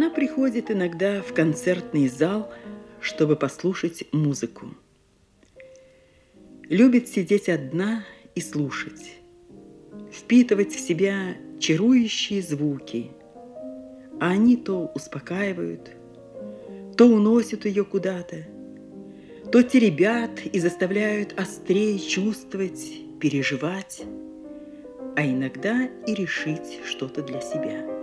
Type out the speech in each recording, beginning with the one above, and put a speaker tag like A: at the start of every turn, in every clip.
A: Она приходит иногда в концертный зал, чтобы послушать музыку. Любит сидеть одна и слушать, впитывать в себя чарующие звуки, а они то успокаивают, то уносят ее куда-то, то теребят и заставляют острее чувствовать, переживать, а иногда и решить что-то для себя.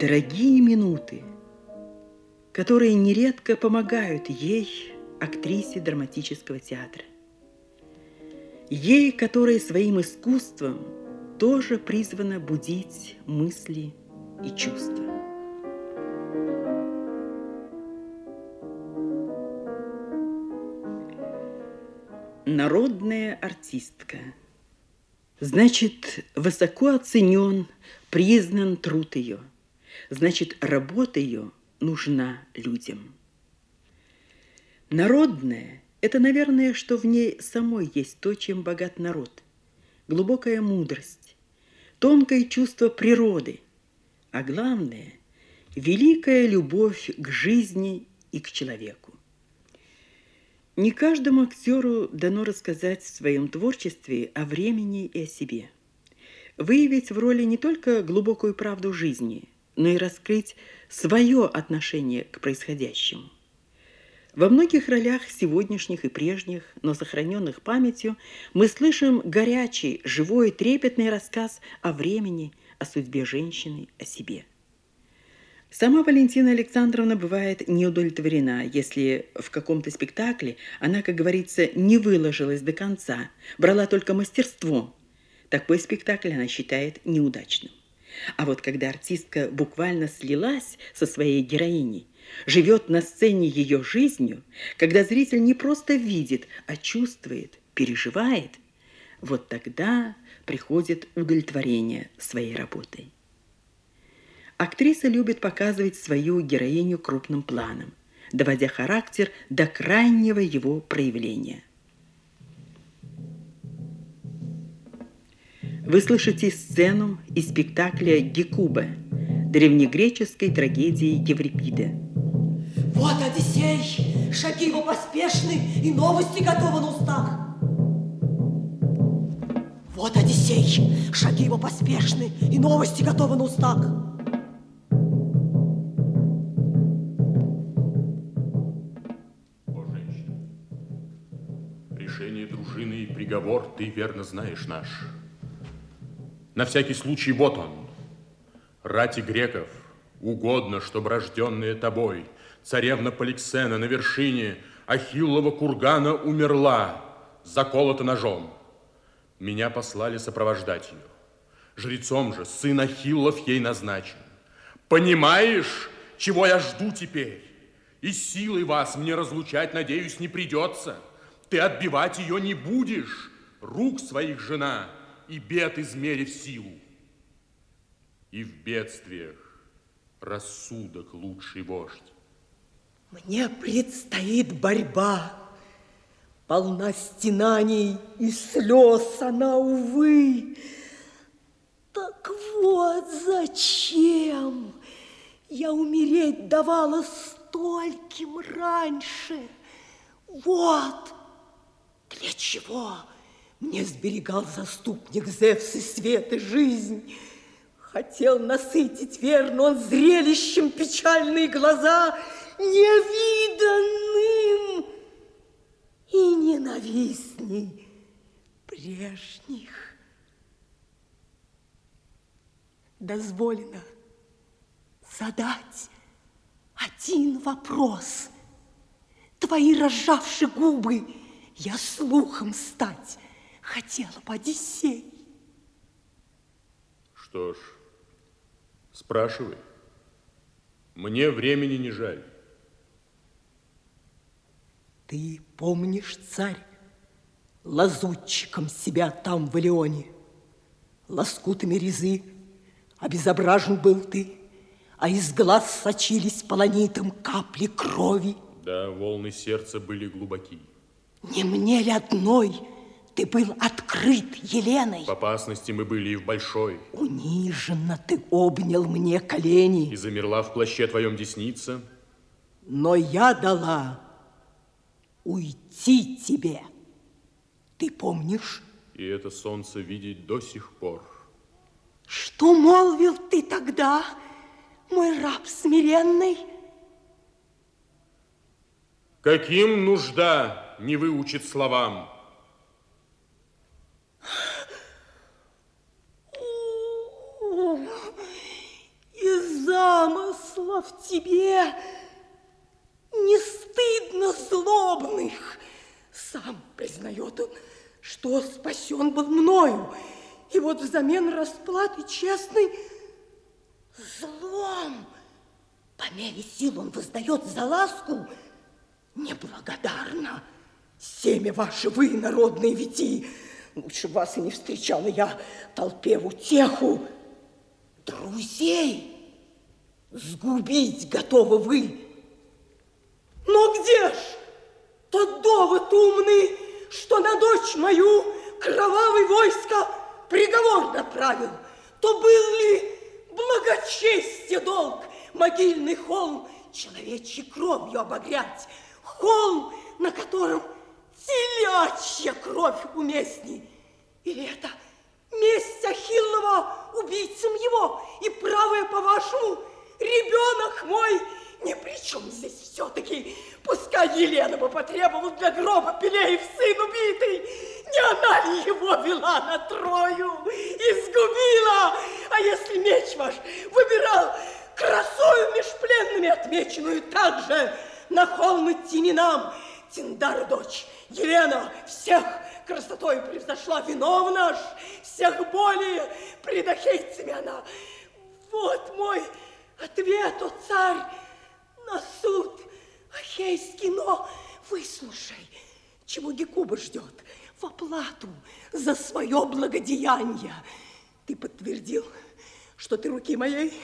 A: Дорогие минуты, которые нередко помогают ей, актрисе драматического театра. Ей, которая своим искусством тоже призвана будить мысли и чувства. Народная артистка. Значит, высоко оценен, признан труд ее. Значит, работа ее нужна людям. Народная – это, наверное, что в ней самой есть то, чем богат народ. Глубокая мудрость, тонкое чувство природы, а главное – великая любовь к жизни и к человеку. Не каждому актеру дано рассказать в своем творчестве о времени и о себе. Выявить в роли не только глубокую правду жизни, но и раскрыть свое отношение к происходящему. Во многих ролях сегодняшних и прежних, но сохраненных памятью, мы слышим горячий, живой, трепетный рассказ о времени, о судьбе женщины, о себе. Сама Валентина Александровна бывает неудовлетворена, если в каком-то спектакле она, как говорится, не выложилась до конца, брала только мастерство. Такой спектакль она считает неудачным. А вот когда артистка буквально слилась со своей героиней, живет на сцене ее жизнью, когда зритель не просто видит, а чувствует, переживает, вот тогда приходит удовлетворение своей работой. Актриса любит показывать свою героиню крупным планом, доводя характер до крайнего его проявления. Вы слышите сцену из спектакля «Гекуба» древнегреческой трагедии Еврипида.
B: Вот Одиссей, шаги его поспешны, и новости готовы на устах. Вот Одиссей, шаги его поспешны, и новости готовы на устах.
C: приговор ты верно знаешь наш. На всякий случай вот он. Рати греков, угодно, чтобы рожденная тобой, царевна Поликсена на вершине Ахиллова кургана умерла, заколота ножом. Меня послали сопровождать ее. Жрецом же сын Ахиллов ей назначен. Понимаешь, чего я жду теперь? И силой вас мне разлучать, надеюсь, не придется. Ты отбивать ее не будешь, рук своих жена, и бед измерив силу. И в бедствиях рассудок лучший вождь.
B: Мне предстоит борьба, полна стенаний и слез она, увы. Так вот зачем я умереть давала стольким раньше. Вот для чего мне сберегал заступник Зевс и свет и жизнь. Хотел насытить верно он зрелищем печальные глаза невиданным и ненавистней прежних. Дозволено задать один вопрос. Твои разжавшие губы я слухом стать хотела бы Одиссей.
C: Что ж, спрашивай. Мне времени не жаль.
B: Ты помнишь, царь, лазутчиком себя там в Илеоне, лоскутами резы обезображен был ты, а из глаз сочились полонитом капли крови.
C: Да, волны сердца были глубоки.
B: Не мне ли одной ты был открыт Еленой.
C: В опасности мы были и в большой.
B: Униженно ты обнял мне колени.
C: И замерла в плаще твоем десница.
B: Но я дала уйти тебе. Ты помнишь?
C: И это солнце видеть до сих пор.
B: Что молвил ты тогда, мой раб смиренный?
C: Каким нужда не выучит словам?
B: Замыслов тебе не стыдно злобных. Сам признает он, что спасен был мною. И вот взамен расплаты честной злом по мере сил он воздает за ласку неблагодарно. Семя ваше вы, народные вити, лучше вас и не встречала я толпе в утеху. Друзей сгубить готовы вы. Но где ж тот довод умный, что на дочь мою кровавый войско приговор направил? То был ли благочестие долг могильный холм человечьей кровью обогрять? Холм, на котором телячья кровь уместней? Или это месть Ахиллова убийцам его? И правое, по-вашему, ребенок мой ни при чем здесь все-таки. Пускай Елена бы потребовала для гроба Пелеев сын убитый. Не она ли его вела на Трою и сгубила? А если меч ваш выбирал красою меж пленными отмеченную также на холм идти не нам, Тиндара дочь, Елена всех красотой превзошла виновна ж, всех более пред ахейцами она. Вот мой ответ, о царь, на суд ахейский, но выслушай, чего Гекуба ждет в оплату за свое благодеяние. Ты подтвердил, что ты руки моей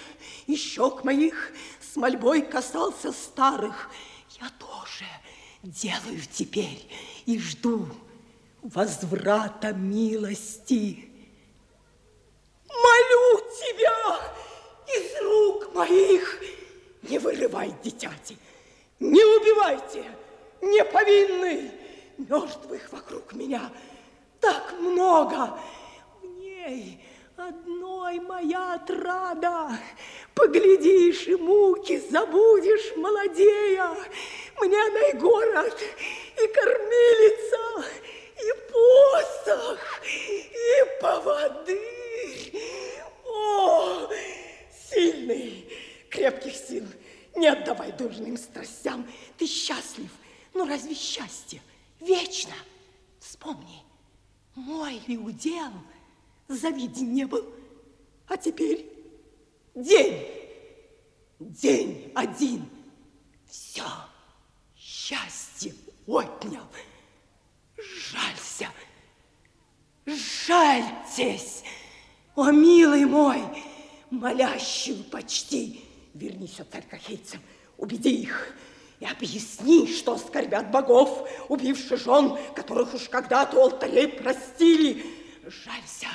B: и щек моих с мольбой касался старых. Я тоже делаю теперь и жду возврата милости. Молю тебя из рук моих, не вырывай дитяти, не убивайте неповинный, мертвых вокруг меня так много. В ней одной моя отрада. Поглядишь и муки забудешь, молодея. Мне она и город, и кормилица, и посох, и поводырь. О, сильный, крепких сил, не отдавай дурным страстям. Ты счастлив, но разве счастье вечно? Вспомни, мой ли удел завиден не был, а теперь день, день один, все, счастье отнял. Жалься, жальтесь, о, милый мой, молящую почти, вернись, о царь Кахейцам, убеди их и объясни, что скорбят богов, убивши жен, которых уж когда-то алтарей простили. Жалься,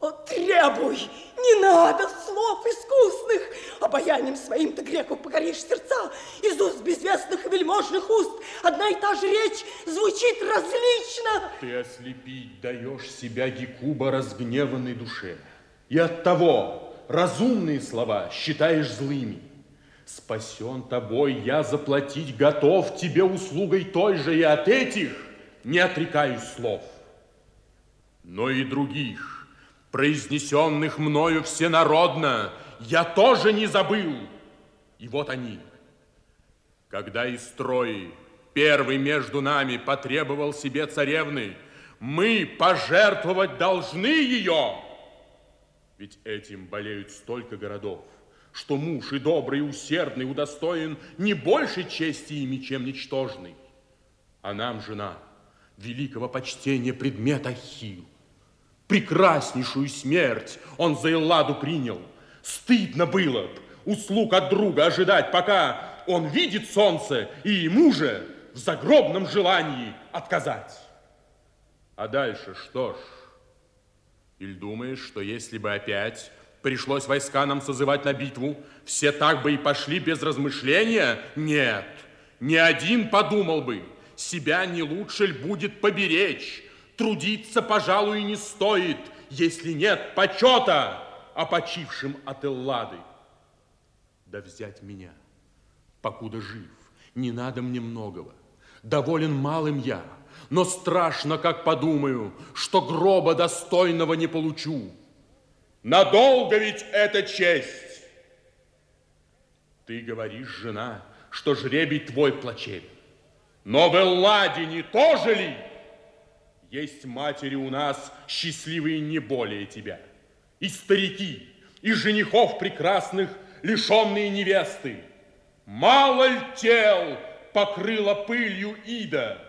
B: о, требуй, не надо слов искусных. Обаянием своим ты греков покоришь сердца. Из уст безвестных и вельможных уст одна и та же речь звучит различно.
C: Ты ослепить даешь себя Гекуба разгневанной душе. И от того разумные слова считаешь злыми. Спасен тобой, я заплатить готов тебе услугой той же, и от этих не отрекаюсь слов. Но и других произнесенных мною всенародно, я тоже не забыл. И вот они. Когда из строи первый между нами потребовал себе царевны, мы пожертвовать должны ее. Ведь этим болеют столько городов, что муж и добрый, и усердный удостоен не большей чести ими, чем ничтожный. А нам, жена, великого почтения предмет Ахилл прекраснейшую смерть он за Элладу принял. Стыдно было б услуг от друга ожидать, пока он видит солнце, и ему же в загробном желании отказать. А дальше что ж? Или думаешь, что если бы опять пришлось войска нам созывать на битву, все так бы и пошли без размышления? Нет, ни один подумал бы, себя не лучше ли будет поберечь, трудиться, пожалуй, не стоит, если нет почета о почившем от Эллады. Да взять меня, покуда жив, не надо мне многого, доволен малым я, но страшно, как подумаю, что гроба достойного не получу. Надолго ведь это честь. Ты говоришь, жена, что жребий твой плачевен. Но в Элладе не тоже ли? Есть матери у нас счастливые не более тебя. И старики, и женихов прекрасных, лишенные невесты. Мало ль тел покрыла пылью Ида?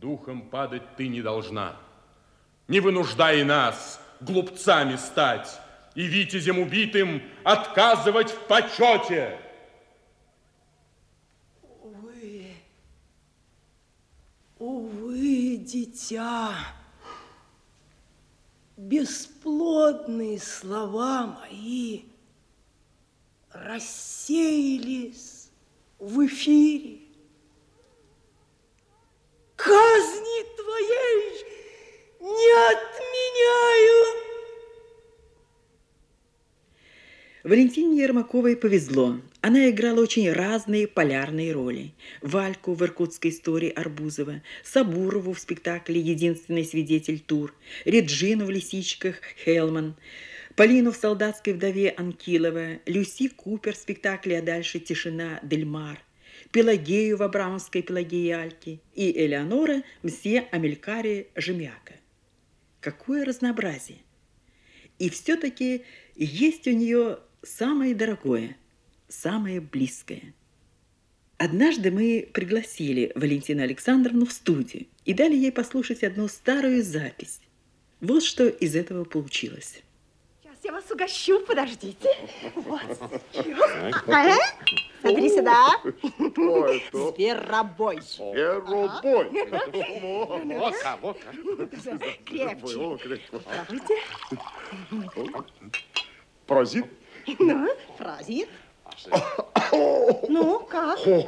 C: Духом падать ты не должна. Не вынуждай нас глупцами стать и витязем убитым отказывать в почете.
D: Увы, увы, дитя, бесплодные слова мои рассеялись в эфире казни твоей не отменяю.
A: Валентине Ермаковой повезло. Она играла очень разные полярные роли. Вальку в иркутской истории Арбузова, Сабурову в спектакле «Единственный свидетель Тур», Реджину в «Лисичках» Хелман, Полину в «Солдатской вдове» Анкилова, Люси Купер в спектакле «А дальше тишина» Дельмар – Пелагею в Абрамовской Пелагеи и Элеонора мсье Амелькари Жемяка. Какое разнообразие! И все-таки есть у нее самое дорогое, самое близкое. Однажды мы пригласили Валентину Александровну в студию и дали ей послушать одну старую запись. Вот что из этого получилось
E: вас угощу, подождите. Вот. Ага. Смотри сюда. Зверобой.
F: Зверобой.
E: Вот-ка, вот-ка. Крепче. Попробуйте.
F: Паразит?
E: Ну, паразит. Ну, как?
F: О,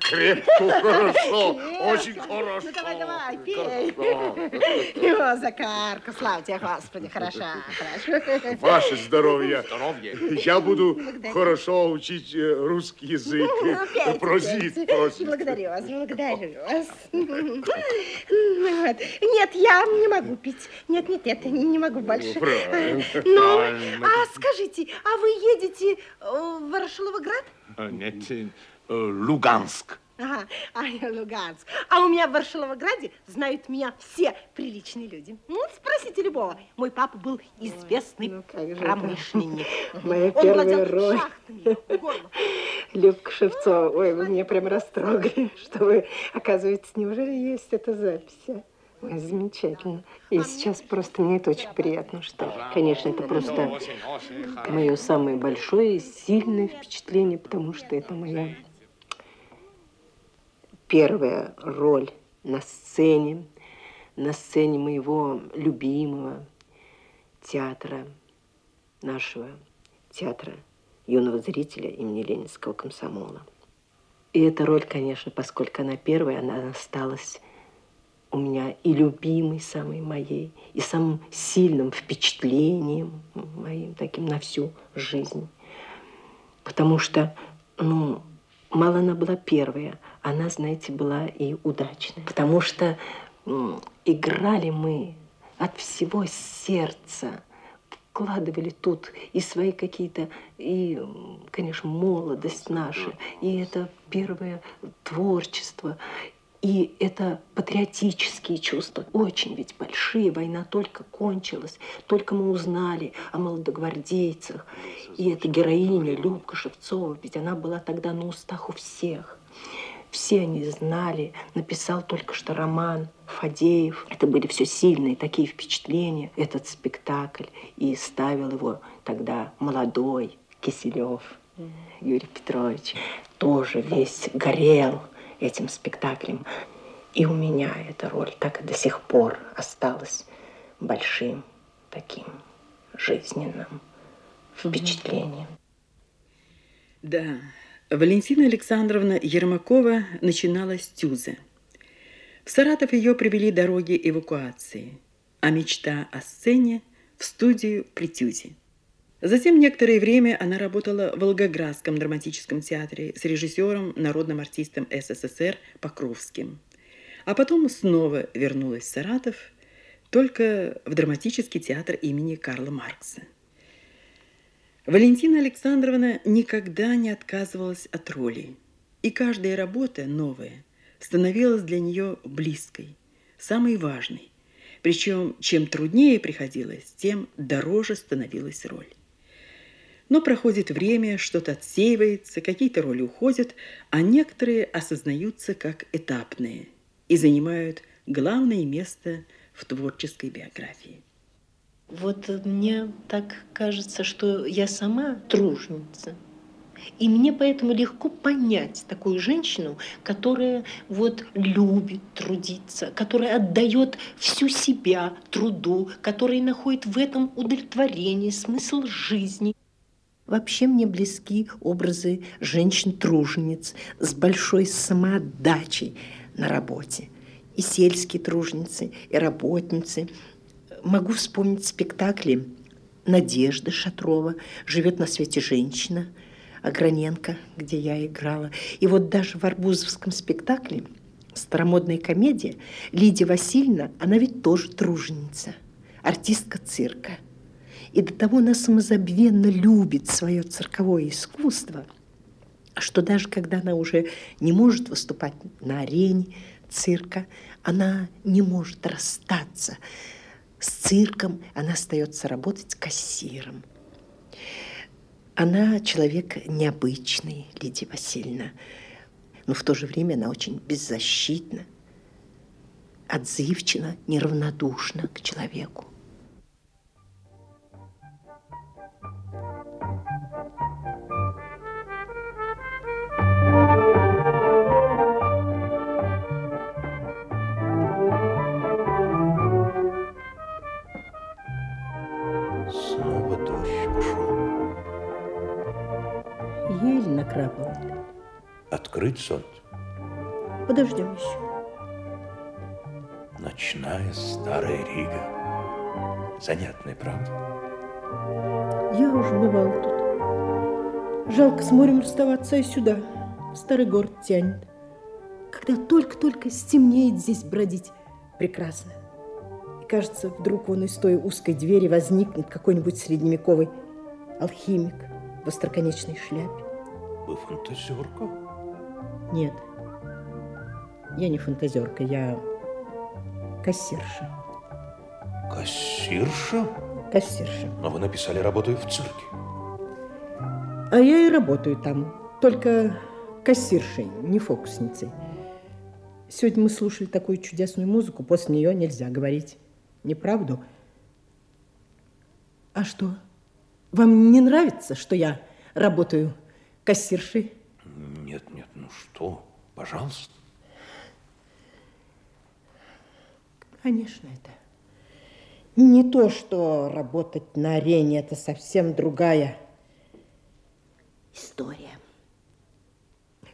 F: крепко, хорошо, очень хорошо.
E: Ну, давай, давай, пей. О, Закарка, слава тебе, Господи, хороша, хорошо.
F: Ваше здоровье. Здоровье. Я буду хорошо учить э, русский язык.
E: Опять,
F: Просит,
E: опять.
F: просит.
E: Благодарю вас, благодарю вас. Вот. Нет, я не могу пить. Нет, нет, нет, не могу больше. Ну,
F: правильно.
E: а скажите, а вы едете э, в Ворошиловград?
F: Э, Нет, э, Луганск.
E: Ага, а я Луганск. А у меня в Ворошиловграде знают меня все приличные люди. Ну, спросите любого. Мой папа был известный
G: ну как же это?
E: промышленник.
G: Моя
E: Он
G: первая роль. Любка Шевцова. Ой, вы меня прям растрогали, что вы, оказывается, неужели есть эта запись? Замечательно. И сейчас просто мне это очень приятно, что, конечно, это просто мое самое большое и сильное впечатление, потому что это моя первая роль на сцене, на сцене моего любимого театра, нашего театра юного зрителя имени Ленинского комсомола. И эта роль, конечно, поскольку она первая, она осталась у меня и любимой самой моей, и самым сильным впечатлением моим таким на всю жизнь. Потому что, ну, мало она была первая, она, знаете, была и удачная. Потому что м, играли мы от всего сердца, вкладывали тут и свои какие-то, и, конечно, молодость наша, и это первое творчество, и это патриотические чувства, очень ведь большие. Война только кончилась, только мы узнали о молодогвардейцах. И эта героиня Любка Шевцова, ведь она была тогда на устах у всех. Все они знали, написал только что роман Фадеев. Это были все сильные такие впечатления, этот спектакль. И ставил его тогда молодой Киселев Юрий Петрович. Тоже весь горел этим спектаклем. И у меня эта роль так и до сих пор осталась большим таким жизненным впечатлением.
A: Да, Валентина Александровна Ермакова начинала с Тюза. В Саратов ее привели дороги эвакуации, а мечта о сцене в студию при Тюзе. Затем некоторое время она работала в Волгоградском драматическом театре с режиссером, народным артистом СССР Покровским. А потом снова вернулась в Саратов, только в драматический театр имени Карла Маркса. Валентина Александровна никогда не отказывалась от роли, и каждая работа новая становилась для нее близкой, самой важной. Причем, чем труднее приходилось, тем дороже становилась роль. Но проходит время, что-то отсеивается, какие-то роли уходят, а некоторые осознаются как этапные и занимают главное место в творческой биографии.
G: Вот мне так кажется, что я сама труженица. И мне поэтому легко понять такую женщину, которая вот любит трудиться, которая отдает всю себя труду, которая находит в этом удовлетворение, смысл жизни. Вообще мне близки образы женщин-тружениц с большой самоотдачей на работе. И сельские труженицы, и работницы. Могу вспомнить спектакли Надежды Шатрова «Живет на свете женщина», Ограненко, где я играла. И вот даже в Арбузовском спектакле старомодная комедия Лидия Васильевна, она ведь тоже труженица, артистка цирка. И до того она самозабвенно любит свое цирковое искусство, что даже когда она уже не может выступать на арене цирка, она не может расстаться с цирком, она остается работать кассиром. Она человек необычный, Лидия Васильевна, но в то же время она очень беззащитна, отзывчива, неравнодушна к человеку.
H: Открыть зонт?
G: Подождем еще.
H: Ночная старая Рига. Занятная, правда?
B: Я уже бывал тут. Жалко с морем расставаться и сюда. Старый город тянет. Когда только-только стемнеет здесь бродить, прекрасно. И кажется, вдруг он из той узкой двери возникнет какой-нибудь средневековый алхимик в остроконечной шляпе.
H: Вы фантазерка?
B: Нет, я не фантазерка, я кассирша.
H: Кассирша?
B: Кассирша.
H: Но вы написали «Работаю в цирке».
B: А я и работаю там, только кассиршей, не фокусницей. Сегодня мы слушали такую чудесную музыку, после нее нельзя говорить неправду. А что, вам не нравится, что я работаю кассиршей?
H: Что, пожалуйста.
B: Конечно, это не то, что работать на арене, это совсем другая история.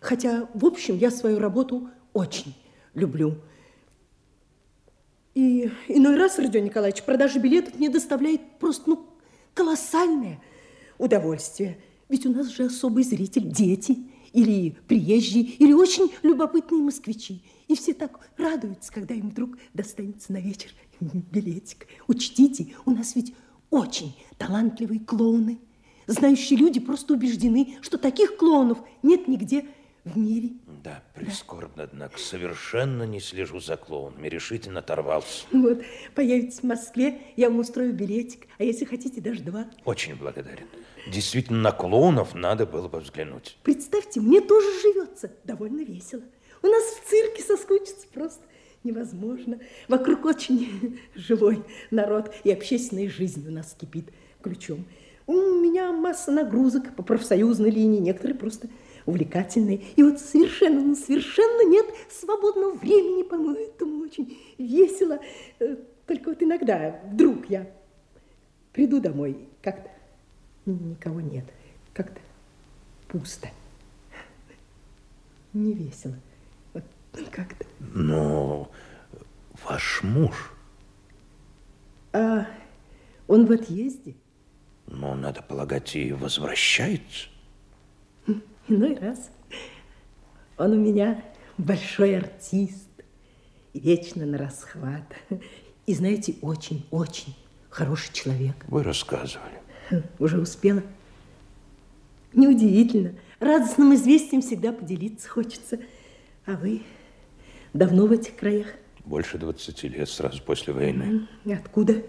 B: Хотя, в общем, я свою работу очень люблю. И иной раз, Родион Николаевич, продажа билетов мне доставляет просто, ну, колоссальное удовольствие. Ведь у нас же особый зритель – дети – или приезжие, или очень любопытные москвичи. И все так радуются, когда им вдруг достанется на вечер билетик. Учтите, у нас ведь очень талантливые клоуны. Знающие люди просто убеждены, что таких клоунов нет нигде в мире.
H: Да, прискорбно, да. однако. Совершенно не слежу за клоунами. Решительно оторвался.
B: Вот, появитесь в Москве, я вам устрою билетик. А если хотите, даже два.
H: Очень благодарен. Действительно, на клоунов надо было бы взглянуть.
B: Представьте, мне тоже живется довольно весело. У нас в цирке соскучиться просто невозможно. Вокруг очень живой народ, и общественная жизнь у нас кипит ключом. У меня масса нагрузок по профсоюзной линии, некоторые просто увлекательные. И вот совершенно, ну, совершенно нет свободного времени, по-моему, очень весело. Э, только вот иногда, вдруг я приду домой, как-то никого нет, как-то пусто. Не весело. Вот как-то.
H: Но ваш муж...
B: А он в отъезде.
H: Но, надо полагать, и возвращается.
B: Иной раз. Он у меня большой артист, вечно на расхват. И, знаете, очень-очень хороший человек.
H: Вы рассказывали.
B: Уже успела. Неудивительно. Радостным известием всегда поделиться хочется. А вы давно в этих краях?
H: Больше 20 лет, сразу после войны.
B: Откуда?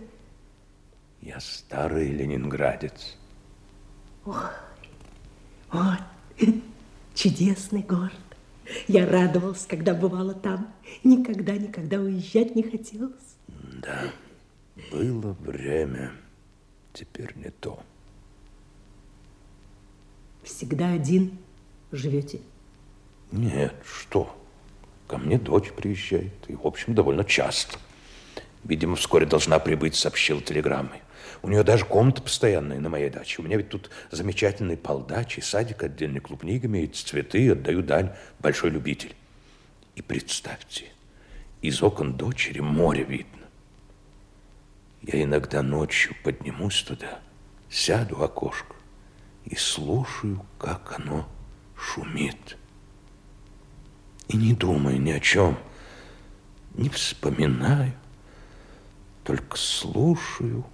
H: Я старый ленинградец.
B: Ой, вот, чудесный город. Я радовалась, когда бывала там. Никогда, никогда уезжать не хотелось.
H: Да, было время, теперь не то.
B: Всегда один живете?
H: Нет, что? Ко мне дочь приезжает, и, в общем, довольно часто. Видимо, вскоре должна прибыть, сообщил телеграммой. У нее даже комната постоянная на моей даче. У меня ведь тут замечательный полдач и садик отдельный, клубник имеется, цветы, отдаю дань, большой любитель. И представьте, из окон дочери море видно. Я иногда ночью поднимусь туда, сяду в окошко и слушаю, как оно шумит. И не думаю ни о чем, не вспоминаю, только слушаю,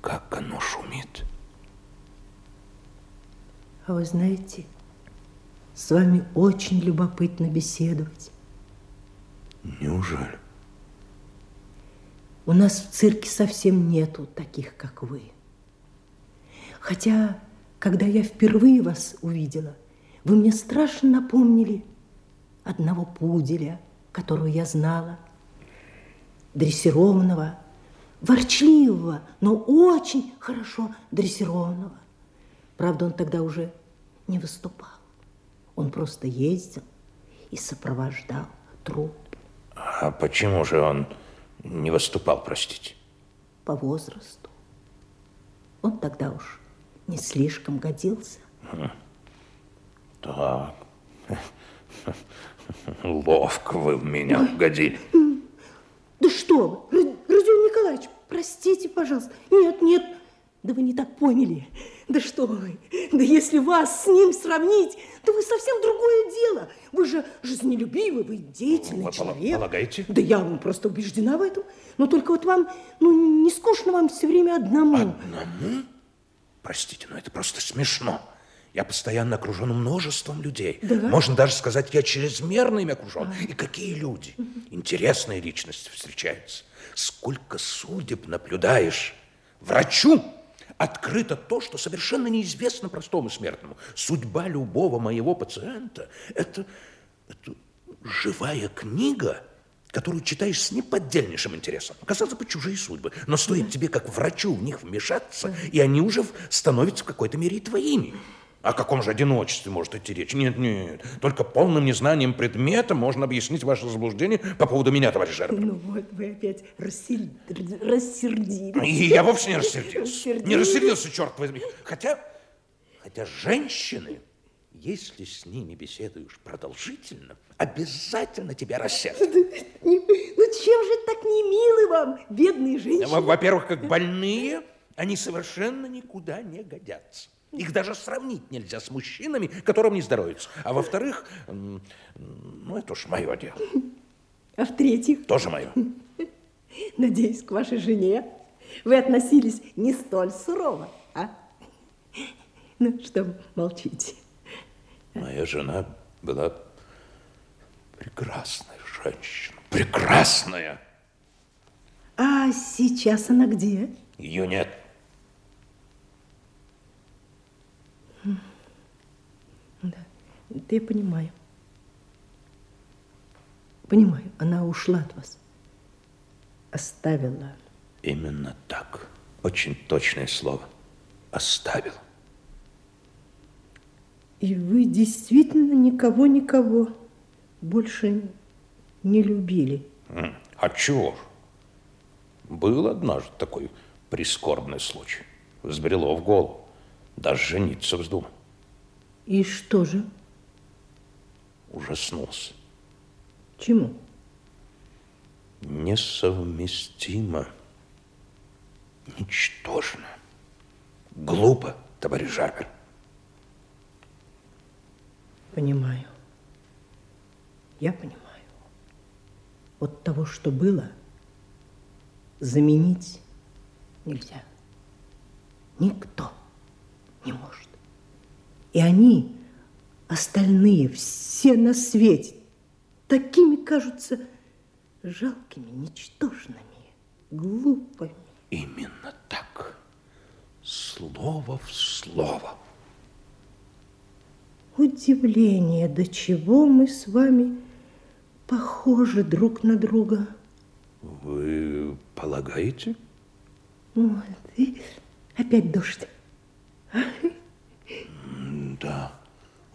H: как оно шумит.
B: А вы знаете, с вами очень любопытно беседовать.
H: Неужели?
B: У нас в цирке совсем нету таких, как вы. Хотя, когда я впервые вас увидела, вы мне страшно напомнили одного пуделя, которого я знала, дрессированного, ворчливого, но очень хорошо дрессированного. Правда, он тогда уже не выступал. Он просто ездил и сопровождал труп.
H: А почему же он не выступал, простите?
B: По возрасту. Он тогда уж не слишком годился.
H: Так. Ловко вы в меня угодили.
B: Да что вы, Родион Николаевич, простите, пожалуйста. Нет, нет, да вы не так поняли. Да что вы, да если вас с ним сравнить, то вы совсем другое дело. Вы же жизнелюбивый, вы деятельный
H: Вы
B: человек.
H: полагаете?
B: Да я вам просто убеждена в этом. Но только вот вам, ну, не скучно вам все время одному.
H: Одному? Простите, но это просто смешно. Я постоянно окружен множеством людей.
B: Да?
H: Можно даже сказать, я чрезмерно ими окружен. И какие люди. Интересные личности встречаются. Сколько судеб наблюдаешь. Врачу открыто то, что совершенно неизвестно простому смертному. Судьба любого моего пациента – это, это живая книга, которую читаешь с неподдельнейшим интересом. Казалось бы, чужие судьбы. Но стоит тебе, как врачу, в них вмешаться, и они уже становятся в какой-то мере и твоими. О каком же одиночестве может идти речь? Нет, нет. Только полным незнанием предмета можно объяснить ваше заблуждение по поводу меня, товарищ Жербер.
B: Ну вот, вы опять рассер- рассердились.
H: И я вовсе не рассердился. Не рассердился, черт возьми. Хотя, хотя женщины, если с ними беседуешь продолжительно, обязательно тебя рассердят.
B: Ну чем же так не милы вам, бедные женщины?
H: Во-первых, как больные, они совершенно никуда не годятся. Их даже сравнить нельзя с мужчинами, которым не здоровится. А во-вторых, ну, это уж мое дело.
B: А в-третьих,
H: Тоже мое.
B: надеюсь, к вашей жене вы относились не столь сурово, а? Ну, что молчите?
H: Моя жена была прекрасная женщина. Прекрасная.
B: А сейчас она где?
H: Ее нет.
B: Да, это я понимаю. Понимаю, она ушла от вас. Оставила.
H: Именно так. Очень точное слово. Оставил.
B: И вы действительно никого-никого больше не любили?
H: А чего? Был однажды такой прискорбный случай. Взбрело в голову. Даже жениться вздумал.
B: И что же?
H: Ужаснулся.
B: Чему?
H: Несовместимо. Ничтожно. Глупо, товарищ Жарбер.
B: Понимаю. Я понимаю. Вот того, что было, заменить нельзя. Никто не может. И они, остальные, все на свете, такими кажутся жалкими, ничтожными, глупыми.
H: Именно так. Слово в слово.
B: Удивление, до чего мы с вами похожи друг на друга.
H: Вы полагаете?
B: Вот, и опять дождь.
H: Да,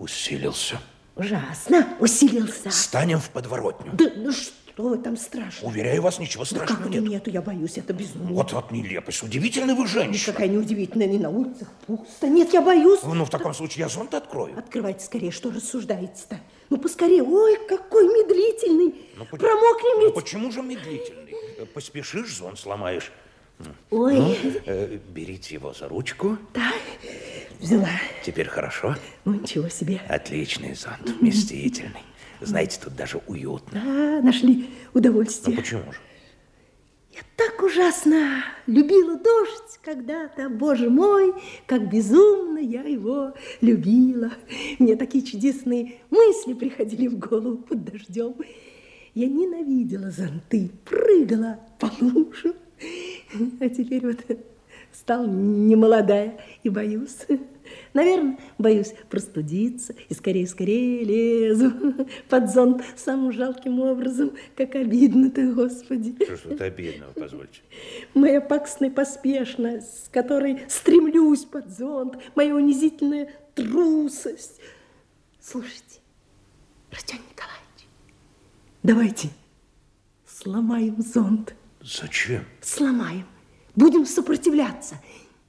H: усилился.
B: Ужасно усилился.
H: Станем в подворотню.
B: Да ну что вы там страшно?
H: Уверяю вас, ничего
B: Ну
H: страшного
B: как это
H: нет.
B: нету, я боюсь, это безумие.
H: Вот вот нелепость. Удивительно вы женщина.
B: Никакая не удивительная, ни на улицах пусто. Нет, я боюсь.
H: Ну, в таком случае я зонт открою.
B: Открывайте скорее, что рассуждаете-то? Ну, поскорее. Ой, какой медлительный.
H: Ну, поч-
B: Промокнем
H: Ну,
B: ведь.
H: почему же медлительный? Поспешишь, зонт сломаешь.
B: Ой,
H: Ну, э, берите его за ручку.
B: да, взяла.
H: Теперь хорошо.
B: Ну, ничего себе.
H: Отличный зонт, вместительный. Знаете, тут даже уютно.
B: Да, нашли
H: Ну,
B: удовольствие.
H: почему же?
B: Я так ужасно любила дождь когда-то, боже мой, как безумно я его любила. Мне такие чудесные мысли приходили в голову под дождем. Я ненавидела зонты, прыгала по лужам. А теперь вот стал немолодая и боюсь. Наверное, боюсь простудиться и скорее-скорее лезу под зонт самым жалким образом. Как обидно-то, Господи.
H: Что ж тут обидного, позвольте?
B: Моя пакостная поспешность, с которой стремлюсь под зонт, моя унизительная трусость. Слушайте, Родион Николаевич, давайте сломаем зонт.
H: Зачем?
B: Сломаем. Будем сопротивляться.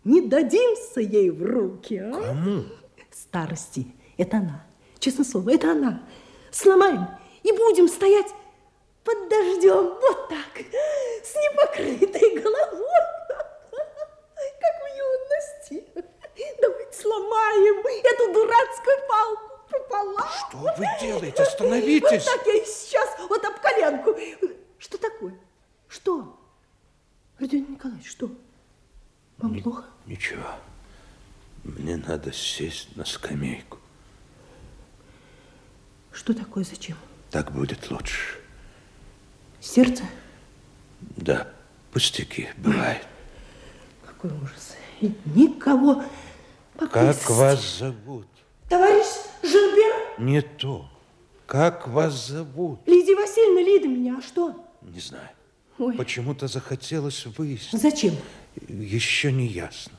B: Не дадимся ей в руки, а?
H: Кому?
B: Старости. Это она. Честное слово, это она. Сломаем и будем стоять под дождем. Вот так. С непокрытой головой. Как в юности. Давайте сломаем эту дурацкую палку пополам.
H: Что вы делаете? Остановитесь!
B: Вот так я и сейчас, вот об коленку. Что такое? Что? Родион Николаевич, что? Вам плохо?
H: Ничего. Мне надо сесть на скамейку.
B: Что такое? Зачем?
H: Так будет лучше.
B: Сердце?
H: Да, пустяки бывает.
B: Какой ужас. И никого
H: Как
B: поблизости.
H: вас зовут?
B: Товарищ Жильбер,
H: Не то. Как вас зовут?
B: Лидия Васильевна, Лида меня, а что?
H: Не знаю. Почему-то захотелось выяснить.
B: Зачем?
H: Еще не ясно.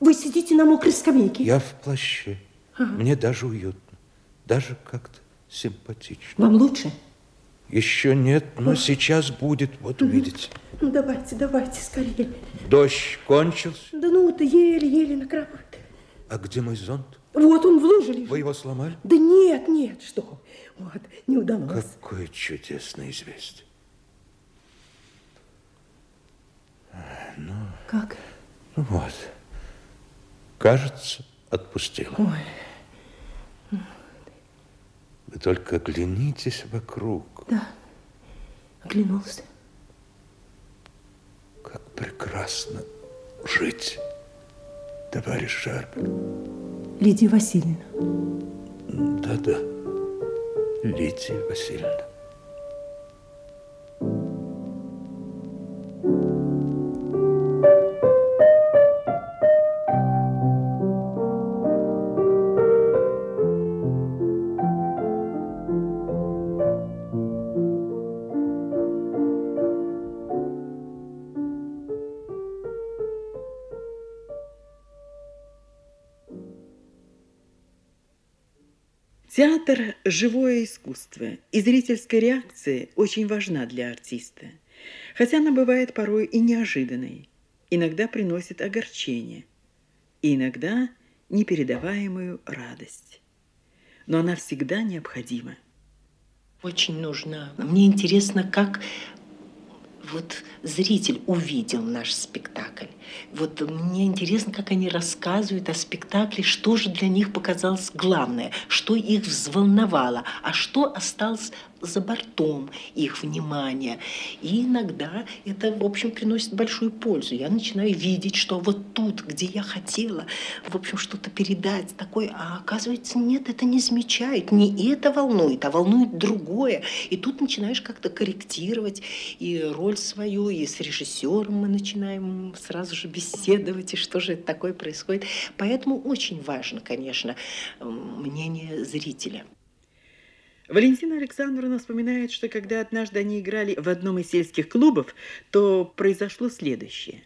B: Вы сидите на мокрой скамейке.
H: Я в плаще. Мне даже уютно. Даже как-то симпатично.
B: Вам лучше?
H: Еще нет, но сейчас будет. Вот увидите.
B: Ну, давайте, давайте, скорее.
H: Дождь кончился.
B: Да ну, это еле-еле накрапывает.
H: А где мой зонт?
B: Вот он в луже лежит.
H: Вы его сломали?
B: Да нет, нет, что? Вот, не удалось.
H: Какое чудесное известие.
B: Как?
H: Ну вот. Кажется, отпустила.
B: Ой,
H: Вы только оглянитесь вокруг.
B: да, оглянулся.
H: Как прекрасно жить, товарищ Шарпер.
B: Лидия Васильевна.
H: Да-да, Лидия Васильевна.
A: Театр – живое искусство, и зрительская реакция очень важна для артиста. Хотя она бывает порой и неожиданной, иногда приносит огорчение, и иногда непередаваемую радость. Но она всегда необходима.
G: Очень нужна. Мне интересно, как вот зритель увидел наш спектакль. Вот мне интересно, как они рассказывают о спектакле, что же для них показалось главное, что их взволновало, а что осталось за бортом их внимания. И иногда это, в общем, приносит большую пользу. Я начинаю видеть, что вот тут, где я хотела, в общем, что-то передать такое, а оказывается, нет, это не замечает. Не это волнует, а волнует другое. И тут начинаешь как-то корректировать и роль свою, и с режиссером мы начинаем сразу же беседовать, и что же это такое происходит. Поэтому очень важно, конечно, мнение зрителя.
A: Валентина Александровна вспоминает, что когда однажды они играли в одном из сельских клубов, то произошло следующее.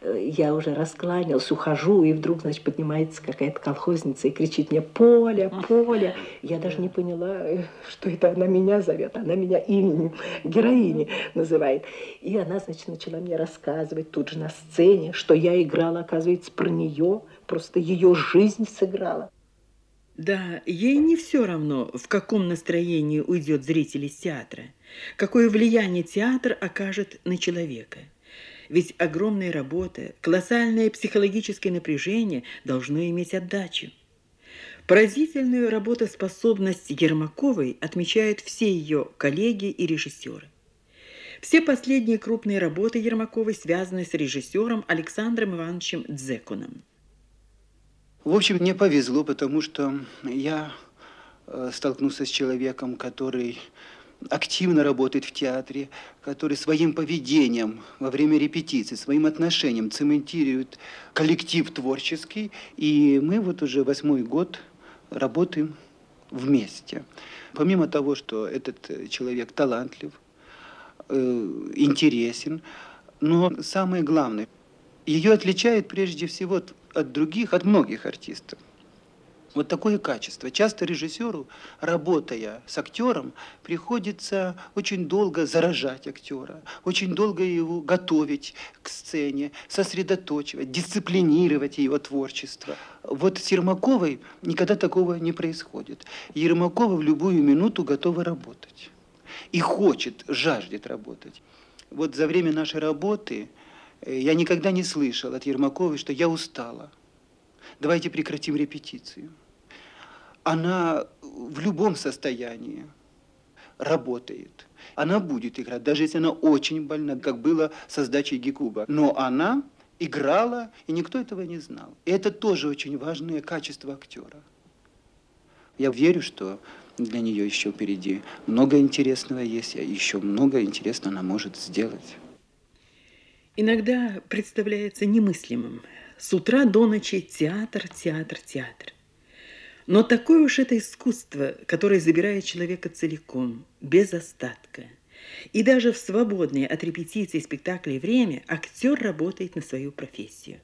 G: Я уже раскланялась, ухожу, и вдруг, значит, поднимается какая-то колхозница и кричит мне «Поля, Поля!». Я даже не поняла, что это она меня зовет, она меня именем героини называет. И она, значит, начала мне рассказывать тут же на сцене, что я играла, оказывается, про нее, просто ее жизнь сыграла.
A: Да, ей не все равно, в каком настроении уйдет зритель из театра, какое влияние театр окажет на человека. Ведь огромная работа, колоссальное психологическое напряжение должно иметь отдачу. Поразительную работоспособность Ермаковой отмечают все ее коллеги и режиссеры. Все последние крупные работы Ермаковой связаны с режиссером Александром Ивановичем Дзекуном.
I: В общем, мне повезло, потому что я э, столкнулся с человеком, который активно работает в театре, который своим поведением во время репетиции, своим отношением цементирует коллектив творческий. И мы вот уже восьмой год работаем вместе. Помимо того, что этот человек талантлив, э, интересен, но самое главное, ее отличает прежде всего от других, от многих артистов. Вот такое качество. Часто режиссеру, работая с актером, приходится очень долго заражать актера, очень долго его готовить к сцене, сосредоточивать, дисциплинировать его творчество. Вот с Ермаковой никогда такого не происходит. Ермакова в любую минуту готова работать. И хочет, жаждет работать. Вот за время нашей работы э, я никогда не слышал от Ермаковой, что я устала давайте прекратим репетицию. Она в любом состоянии работает. Она будет играть, даже если она очень больна, как было со сдачей Гекуба. Но она играла, и никто этого не знал. И это тоже очень важное качество актера. Я верю, что для нее еще впереди много интересного есть, и еще много интересного она может сделать.
A: Иногда представляется немыслимым, с утра до ночи театр, театр, театр. Но такое уж это искусство, которое забирает человека целиком, без остатка. И даже в свободное от репетиций спектаклей время актер работает на свою профессию.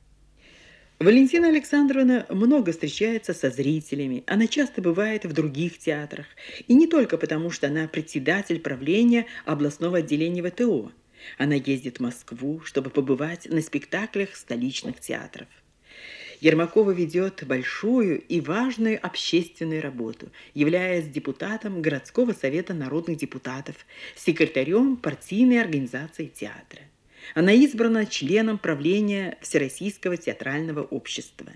A: Валентина Александровна много встречается со зрителями. Она часто бывает в других театрах. И не только потому, что она председатель правления областного отделения ВТО – она ездит в Москву, чтобы побывать на спектаклях столичных театров. Ермакова ведет большую и важную общественную работу, являясь депутатом городского совета народных депутатов, секретарем партийной организации театра. Она избрана членом правления Всероссийского театрального общества.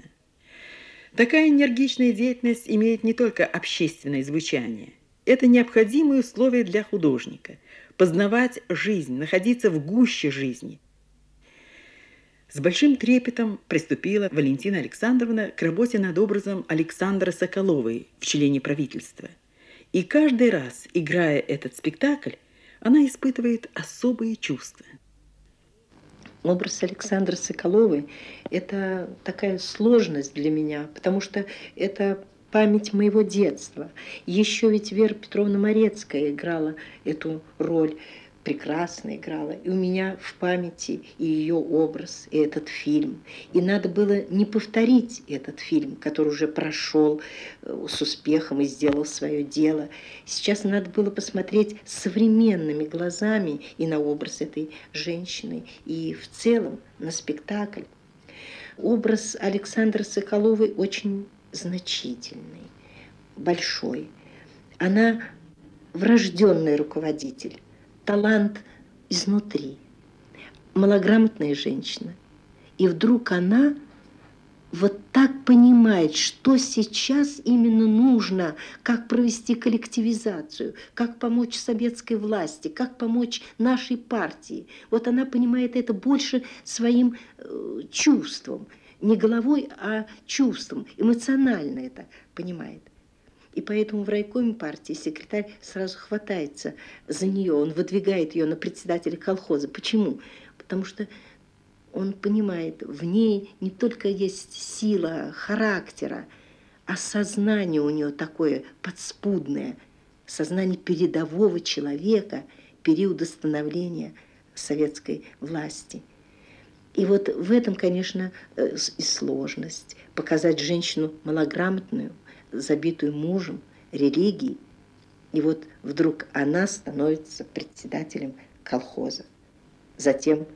A: Такая энергичная деятельность имеет не только общественное звучание. Это необходимые условия для художника – познавать жизнь, находиться в гуще жизни. С большим трепетом приступила Валентина Александровна к работе над образом Александра Соколовой в члене правительства. И каждый раз, играя этот спектакль, она испытывает особые чувства.
G: Образ Александра Соколовой – это такая сложность для меня, потому что это память моего детства. Еще ведь Вера Петровна Морецкая играла эту роль. Прекрасно играла. И у меня в памяти и ее образ, и этот фильм. И надо было не повторить этот фильм, который уже прошел э, с успехом и сделал свое дело. Сейчас надо было посмотреть современными глазами и на образ этой женщины, и в целом на спектакль. Образ Александры Соколовой очень значительный, большой. Она врожденный руководитель талант изнутри. Малограмотная женщина. И вдруг она вот так понимает, что сейчас именно нужно, как провести коллективизацию, как помочь советской власти, как помочь нашей партии. Вот она понимает это больше своим э, чувством, не головой, а чувством, эмоционально это понимает. И поэтому в райкоме партии секретарь сразу хватается за нее, он выдвигает ее на председателя колхоза. Почему? Потому что он понимает, в ней не только есть сила характера, а сознание у нее такое подспудное, сознание передового человека периода становления советской власти. И вот в этом, конечно, э, и сложность. Показать женщину малограмотную – забитую мужем, религией. И вот вдруг она становится председателем колхоза. Затем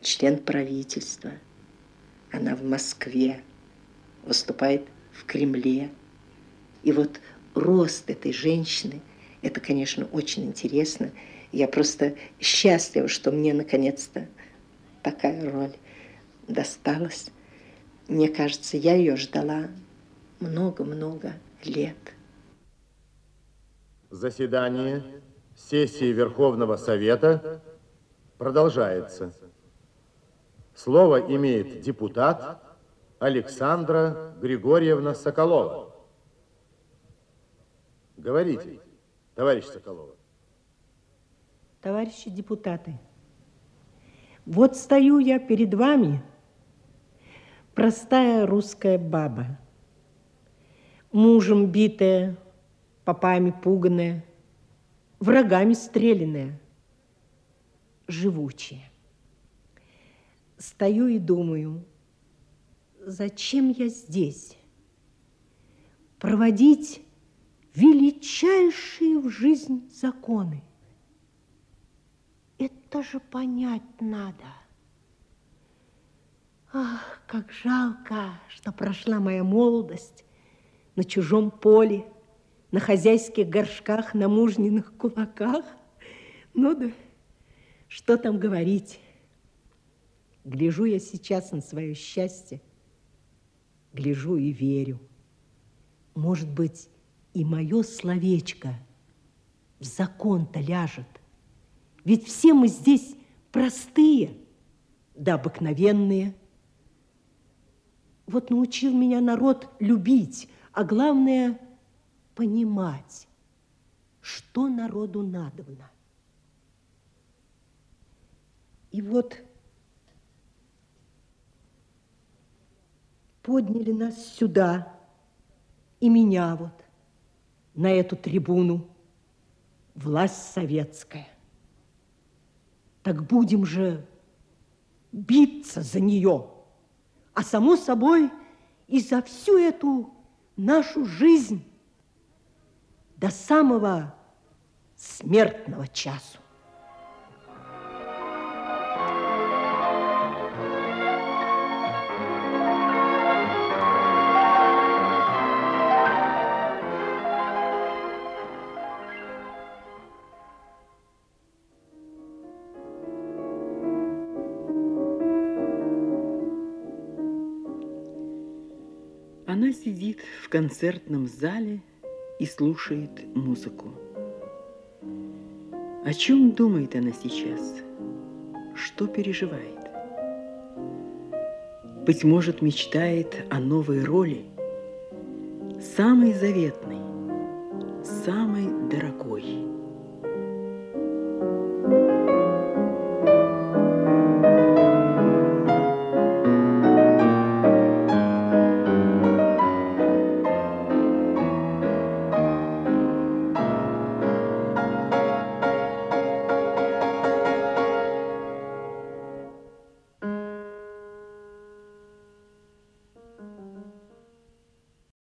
G: член правительства. Она в Москве, выступает в Кремле. И вот рост этой женщины, это, конечно, очень интересно. Я просто счастлива, что мне наконец-то такая роль досталась. Мне кажется, я ее ждала много-много лет.
F: Заседание сессии Верховного Совета продолжается. Слово имеет депутат Александра Григорьевна Соколова. Говорите, товарищ Соколова.
B: Товарищи депутаты, вот стою я перед вами, простая русская баба, мужем битая, попами пуганная, врагами стрелянная, живучая. Стою и думаю, зачем я здесь? Проводить величайшие в жизнь законы. Это же понять надо. Ах, как жалко, что прошла моя молодость, на чужом поле, на хозяйских горшках, на мужниных кулаках. Ну да, что там говорить? Гляжу я сейчас на свое счастье, гляжу и верю. Может быть, и мое словечко в закон-то ляжет. Ведь все мы здесь простые, да обыкновенные. Вот научил меня народ любить, а главное – понимать, что народу надобно. И вот подняли нас сюда, и меня вот, на эту трибуну, власть советская. Так будем же биться за нее, а само собой и за всю эту нашу жизнь до самого смертного часу.
A: Она сидит в концертном зале и слушает музыку. О чем думает она сейчас? Что переживает? Быть может, мечтает о новой роли, самой заветной, самой дорогой –